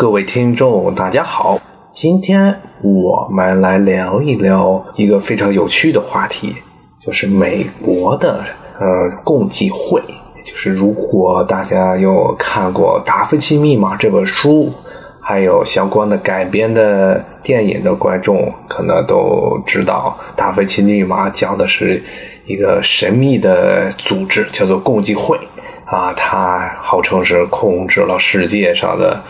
各位听众，大家好，今天我们来聊一聊一个非常有趣的话题，就是美国的呃共济会。就是如果大家有看过《达芬奇密码》这本书，还有相关的改编的电影的观众，可能都知道《达芬奇密码》讲的是一个神秘的组织，叫做共济会。啊，它号称是控制了世界上的，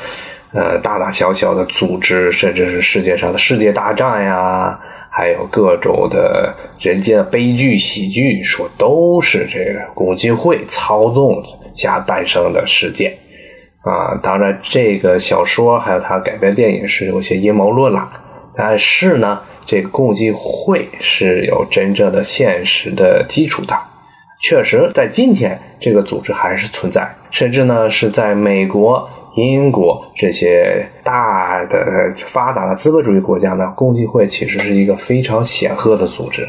呃，大大小小的组织，甚至是世界上的世界大战呀，还有各种的人间的悲剧、喜剧，说都是这个共济会操纵下诞生的事件。啊，当然，这个小说还有它改编电影是有些阴谋论了，但是呢，这共济会是有真正的现实的基础的。确实，在今天，这个组织还是存在，甚至呢是在美国、英国这些大的发达的资本主义国家呢，共济会其实是一个非常显赫的组织。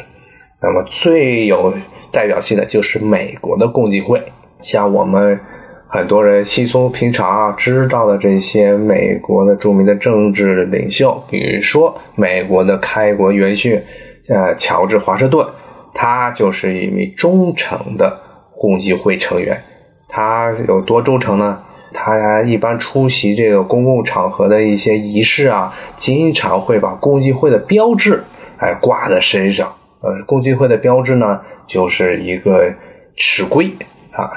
那么最有代表性的就是美国的共济会，像我们很多人稀松平常知道的这些美国的著名的政治领袖，比如说美国的开国元勋，呃，乔治华盛顿。他就是一名忠诚的共济会成员，他有多忠诚呢？他一般出席这个公共场合的一些仪式啊，经常会把共济会的标志哎挂在身上。呃，共济会的标志呢，就是一个尺规啊，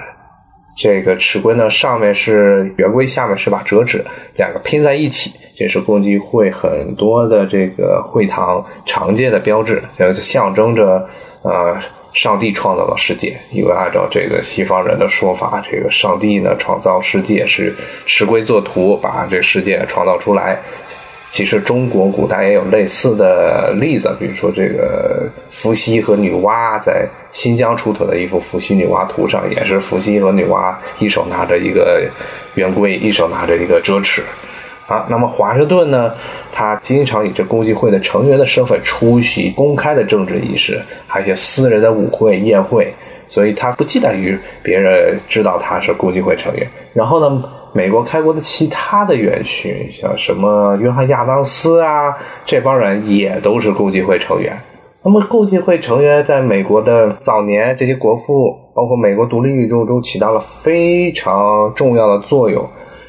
这个尺规呢上面是圆规，下面是把折纸，两个拼在一起，这是共济会很多的这个会堂常见的标志，象征着。呃，上帝创造了世界，因为按照这个西方人的说法，这个上帝呢创造世界是石龟作图，把这世界创造出来。其实中国古代也有类似的例子，比如说这个伏羲和女娲在新疆出土的一幅伏羲女娲图上，也是伏羲和女娲一手拿着一个圆规，一手拿着一个折尺。啊，那么华盛顿呢？他经常以这共济会的成员的身份出席公开的政治仪式，还有一些私人的舞会宴会，所以他不忌惮于别人知道他是共济会成员。然后呢，美国开国的其他的元勋，像什么约翰亚当斯啊，这帮人也都是共济会成员。那么，共济会成员在美国的早年，这些国父，包括美国独立运动中起到了非常重要的作用。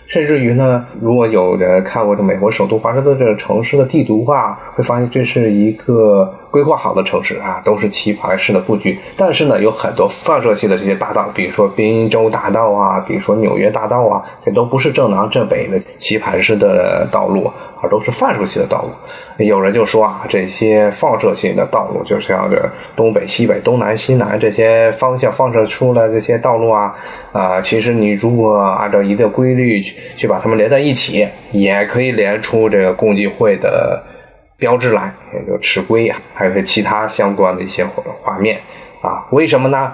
甚至于呢，如果有人看过这美国首都华盛顿这个城市的地图话，会发现这是一个规划好的城市啊，都是棋盘式的布局。但是呢，有很多放射性的这些大道，比如说宾州大道啊，比如说纽约大道啊，这都不是正南正北的棋盘式的道路。都是放射性的道路，有人就说啊，这些放射性的道路就像这东北、西北、东南、西南这些方向放射出来这些道路啊，啊，其实你如果按照一定规律去去把它们连在一起，也可以连出这个共济会的标志来，也就尺规呀，还有其他相关的一些画面啊。为什么呢？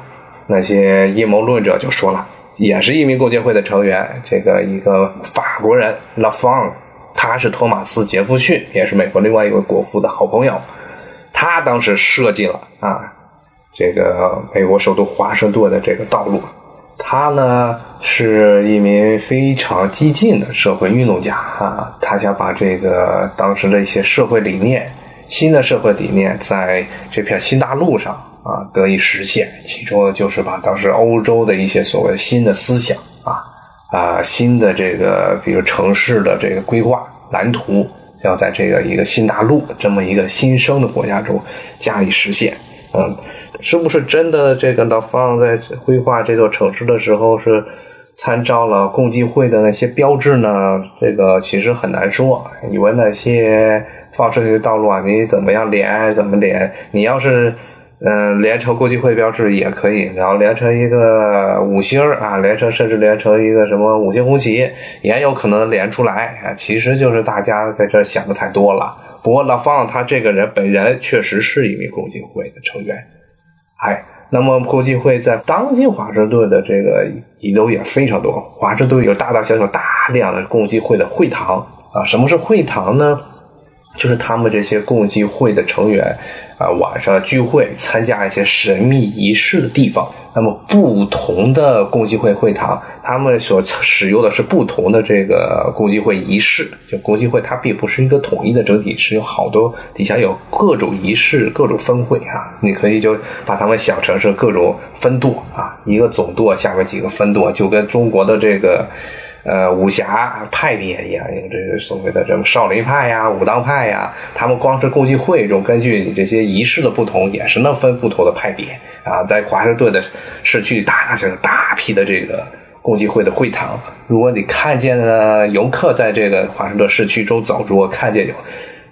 那些阴谋论者就说了，也是一名共济会的成员，这个一个法国人拉方。他是托马斯·杰弗逊，也是美国另外一位国父的好朋友。他当时设计了啊，这个美国首都华盛顿的这个道路。他呢是一名非常激进的社会运动家啊，他想把这个当时的一些社会理念、新的社会理念，在这片新大陆上啊得以实现。其中就是把当时欧洲的一些所谓新的思想。啊，新的这个，比如城市的这个规划蓝图，要在这个一个新大陆这么一个新生的国家中加以实现。嗯，是不是真的？这个老方在规划这座城市的时候是参照了共济会的那些标志呢？这个其实很难说。你问那些放射性的道路啊，你怎么样连？怎么连？你要是。嗯，连成共济会标志也可以，然后连成一个五星啊，连成甚至连成一个什么五星红旗，也有可能连出来啊。其实就是大家在这想的太多了。不过老方他这个人本人确实是一名共济会的成员，哎，那么共济会在当今华盛顿的这个移动也非常多，华盛顿有大大小小大量的共济会的会堂啊。什么是会堂呢？就是他们这些共济会的成员啊，晚上聚会参加一些神秘仪式的地方。那么不同的共济会会堂，他们所使用的是不同的这个共济会仪式。就共济会它并不是一个统一的整体，是有好多底下有各种仪式、各种分会啊。你可以就把它们想成是各种分舵啊，一个总舵下面几个分舵，就跟中国的这个。呃，武侠派别一样，有这个所谓的什么少林派呀、武当派呀，他们光是共济会中，根据你这些仪式的不同，也是能分不同的派别啊。在华盛顿的市区，大小大批的这个共济会的会堂，如果你看见了游客在这个华盛顿市区中走，如果看见有，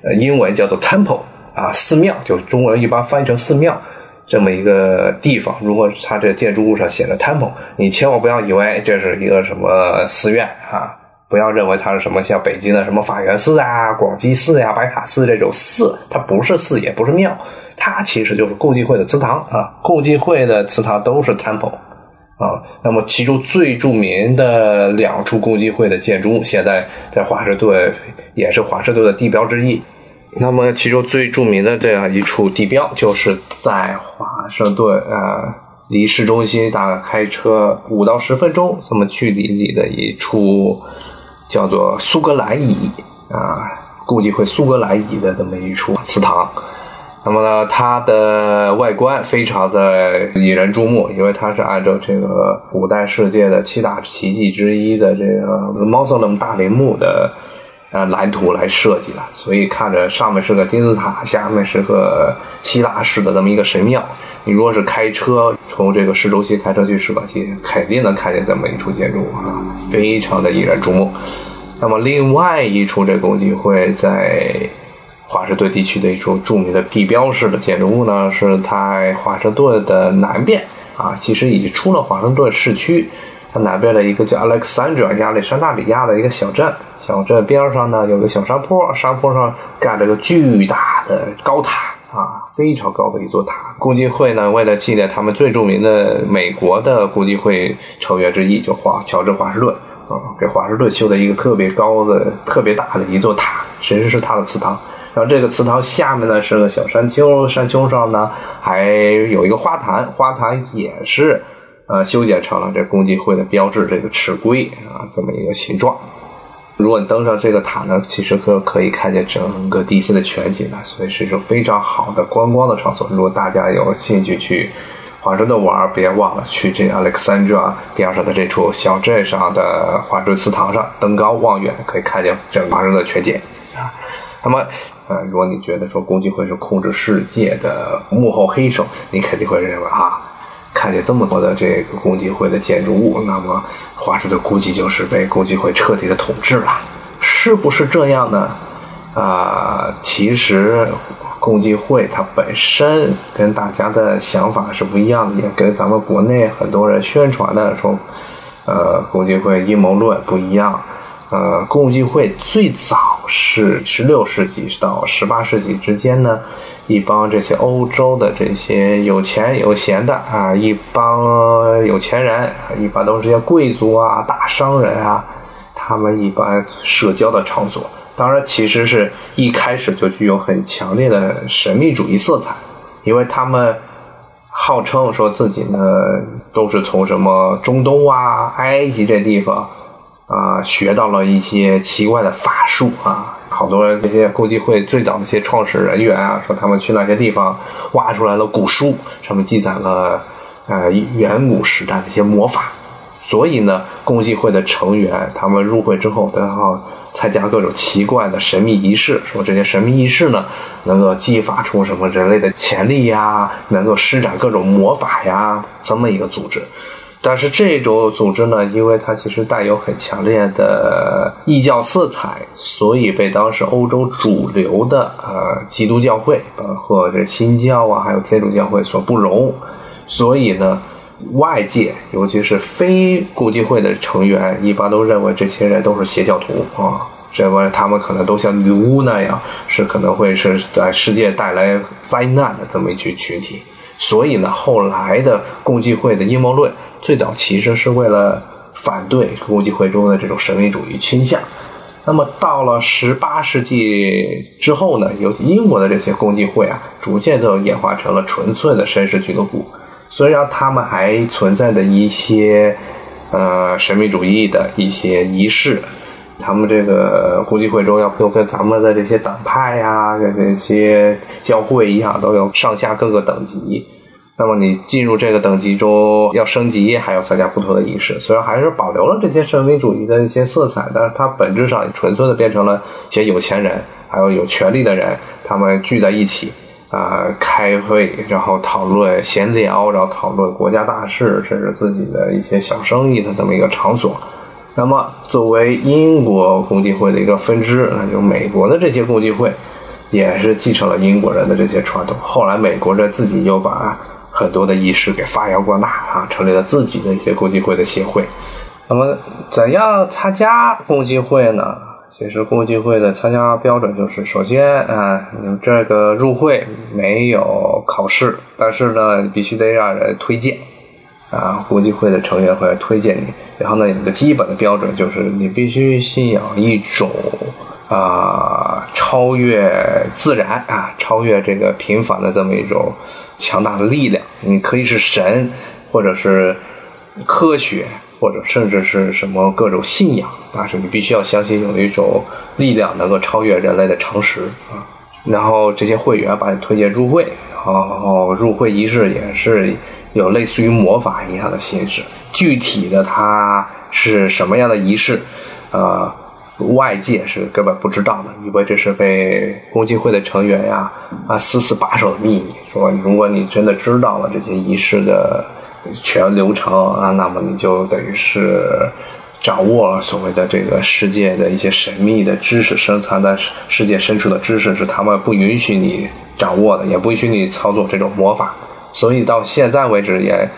呃，英文叫做 temple 啊，寺庙，就中文一般翻译成寺庙。这么一个地方，如果它这建筑物上写着 temple，你千万不要以为这是一个什么寺院啊，不要认为它是什么像北京的什么法源寺啊、广济寺呀、白塔寺这种寺，它不是寺，也不是庙，它其实就是共济会的祠堂啊。共济会的祠堂都是 temple 啊。那么其中最著名的两处共济会的建筑物，现在在华盛顿也是华盛顿的地标之一。那么，其中最著名的这样一处地标，就是在华盛顿，呃，离市中心大概开车五到十分钟这么距离里的一处，叫做苏格兰椅啊，估计会苏格兰椅的这么一处祠堂。那么呢，它的外观非常的引人注目，因为它是按照这个古代世界的七大奇迹之一的这个猫色那么大陵墓的。呃，蓝图来设计的，所以看着上面是个金字塔，下面是个希腊式的这么一个神庙。你如果是开车从这个市中心开车去舍弃，肯定能看见这么一处建筑物啊，非常的引人注目。那么，另外一处这共济会在华盛顿地区的一处著名的地标式的建筑物呢，是在华盛顿的南边啊，其实已经出了华盛顿市区，它南边的一个叫 alexandra 亚历山大里亚的一个小镇。小镇边上呢有个小山坡，山坡上盖了个巨大的高塔啊，非常高的一座塔。共济会呢为了纪念他们最著名的美国的共济会成员之一，就华乔治华盛顿啊，给华盛顿修的一个特别高的、特别大的一座塔，其实是他的祠堂。然后这个祠堂下面呢是个小山丘，山丘上呢还有一个花坛，花坛也是呃修剪成了这共济会的标志，这个赤龟啊这么一个形状。如果你登上这个塔呢，其实可可以看见整个 DC 的全景的，所以是一个非常好的观光的场所。如果大家有兴趣去华盛顿玩，别忘了去这 Alexandra 边上的这处小镇上的华盛顿祠堂上登高望远，可以看见整个华盛顿全景啊。那么，呃，如果你觉得说共济会是控制世界的幕后黑手，你肯定会认为啊。看见这么多的这个共济会的建筑物，那么华盛顿估计就是被共济会彻底的统治了，是不是这样呢？啊，其实共济会它本身跟大家的想法是不一样的，也跟咱们国内很多人宣传的说，呃，共济会阴谋论不一样。呃，共济会最早是十六世纪到十八世纪之间呢。一帮这些欧洲的这些有钱有闲的啊，一帮有钱人，一般都是些贵族啊、大商人啊，他们一般社交的场所。当然，其实是一开始就具有很强烈的神秘主义色彩，因为他们号称说自己呢都是从什么中东啊、埃及这地方啊学到了一些奇怪的法术啊。好多人这些共济会最早的一些创始人员啊，说他们去那些地方挖出来了古书，上面记载了呃远古时代的一些魔法。所以呢，共济会的成员他们入会之后都要参加各种奇怪的神秘仪式，说这些神秘仪式呢能够激发出什么人类的潜力呀，能够施展各种魔法呀，这么一个组织。但是这种组织呢，因为它其实带有很强烈的异教色彩，所以被当时欧洲主流的呃基督教会，包括这新教啊，还有天主教会所不容。所以呢，外界尤其是非共济会的成员，一般都认为这些人都是邪教徒啊，认为他们可能都像女巫那样，是可能会是在世界带来灾难的这么一群群体。所以呢，后来的共济会的阴谋论。最早其实是为了反对共济会中的这种神秘主义倾向，那么到了十八世纪之后呢，尤其英国的这些共济会啊，逐渐都演化成了纯粹的绅士俱乐部。虽然他们还存在的一些呃神秘主义的一些仪式，他们这个共济会中要跟咱们的这些党派呀、这些教会一样，都有上下各个等级。那么你进入这个等级中要升级，还要参加不同的仪式。虽然还是保留了这些神秘主义的一些色彩，但是它本质上纯粹的变成了一些有钱人，还有有权利的人，他们聚在一起啊开会，然后讨论闲聊，然后讨论国家大事，甚至自己的一些小生意的这么一个场所。那么作为英国共济会的一个分支，那就美国的这些共济会也是继承了英国人的这些传统。后来美国人自己又把很多的仪式给发扬光大啊，成立了自己的一些共济会的协会。那么，怎样参加共济会呢？其实共济会的参加标准就是：首先啊，你这个入会没有考试，但是呢，必须得让人推荐啊，共济会的成员会推荐你。然后呢，有个基本的标准就是，你必须信仰一种啊，超越自然啊，超越这个平凡的这么一种。强大的力量，你可以是神，或者是科学，或者甚至是什么各种信仰，但是你必须要相信有一种力量能够超越人类的常识啊。然后这些会员把你推荐入会，然后入会仪式也是有类似于魔法一样的形式。具体的它是什么样的仪式，呃。外界是根本不知道的，以为这是被共济会的成员呀啊死死把守的秘密。说如果你真的知道了这些仪式的全流程啊，那么你就等于是掌握了所谓的这个世界的一些神秘的知识，深藏在世界深处的知识是他们不允许你掌握的，也不允许你操作这种魔法。所以到现在为止，也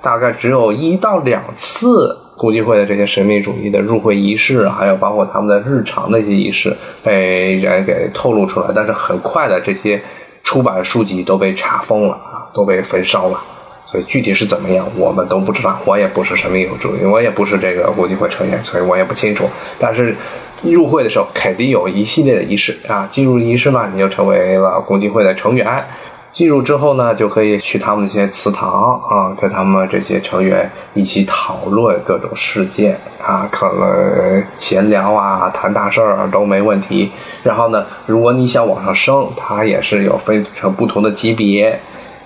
大概只有一到两次。共济会的这些神秘主义的入会仪式，还有包括他们的日常的一些仪式，被人给透露出来。但是很快的，这些出版书籍都被查封了啊，都被焚烧了。所以具体是怎么样，我们都不知道。我也不是神秘主义，我也不是这个共济会成员，所以我也不清楚。但是入会的时候肯定有一系列的仪式啊，进入仪式嘛，你就成为了共济会的成员。进入之后呢，就可以去他们那些祠堂啊，跟他们这些成员一起讨论各种事件啊，可能闲聊啊，谈大事儿都没问题。然后呢，如果你想往上升，它也是有分成不同的级别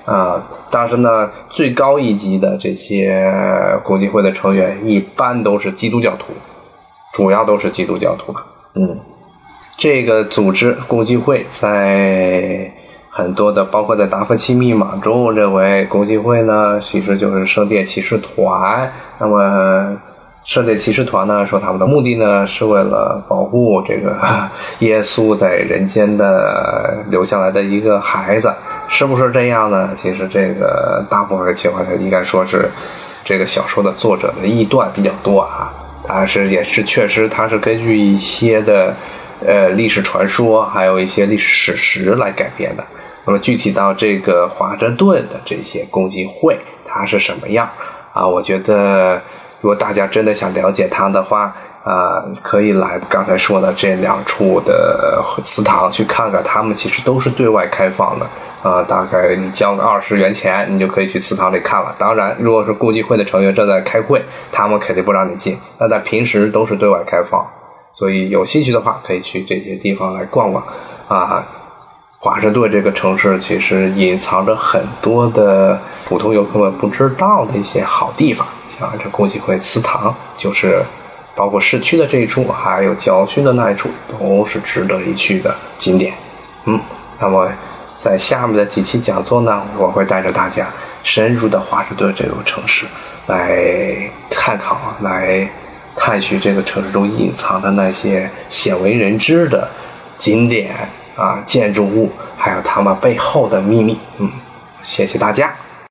啊。但是呢，最高一级的这些共济会的成员一般都是基督教徒，主要都是基督教徒吧。嗯，这个组织共济会在。很多的，包括在达芬奇密码中认为共济会呢，其实就是圣殿骑士团。那么，圣殿骑士团呢，说他们的目的呢，是为了保护这个耶稣在人间的留下来的一个孩子，是不是这样呢？其实这个大部分情况下应该说是这个小说的作者的臆断比较多啊。但是也是确实，他是根据一些的呃历史传说，还有一些历史史实来改编的。那么具体到这个华盛顿的这些共济会，它是什么样啊？我觉得，如果大家真的想了解它的话，啊，可以来刚才说的这两处的祠堂去看看，他们其实都是对外开放的。啊，大概你交个二十元钱，你就可以去祠堂里看了。当然，如果是共济会的成员正在开会，他们肯定不让你进。那在平时都是对外开放，所以有兴趣的话，可以去这些地方来逛逛，啊。华盛顿这个城市其实隐藏着很多的普通游客们不知道的一些好地方，像这共济会祠堂，就是包括市区的这一处，还有郊区的那一处，都是值得一去的景点。嗯，那么在下面的几期讲座呢，我会带着大家深入的华盛顿这座城市来探讨、来探寻这个城市中隐藏的那些鲜为人知的景点。啊，建筑物还有他们背后的秘密，嗯，谢谢大家。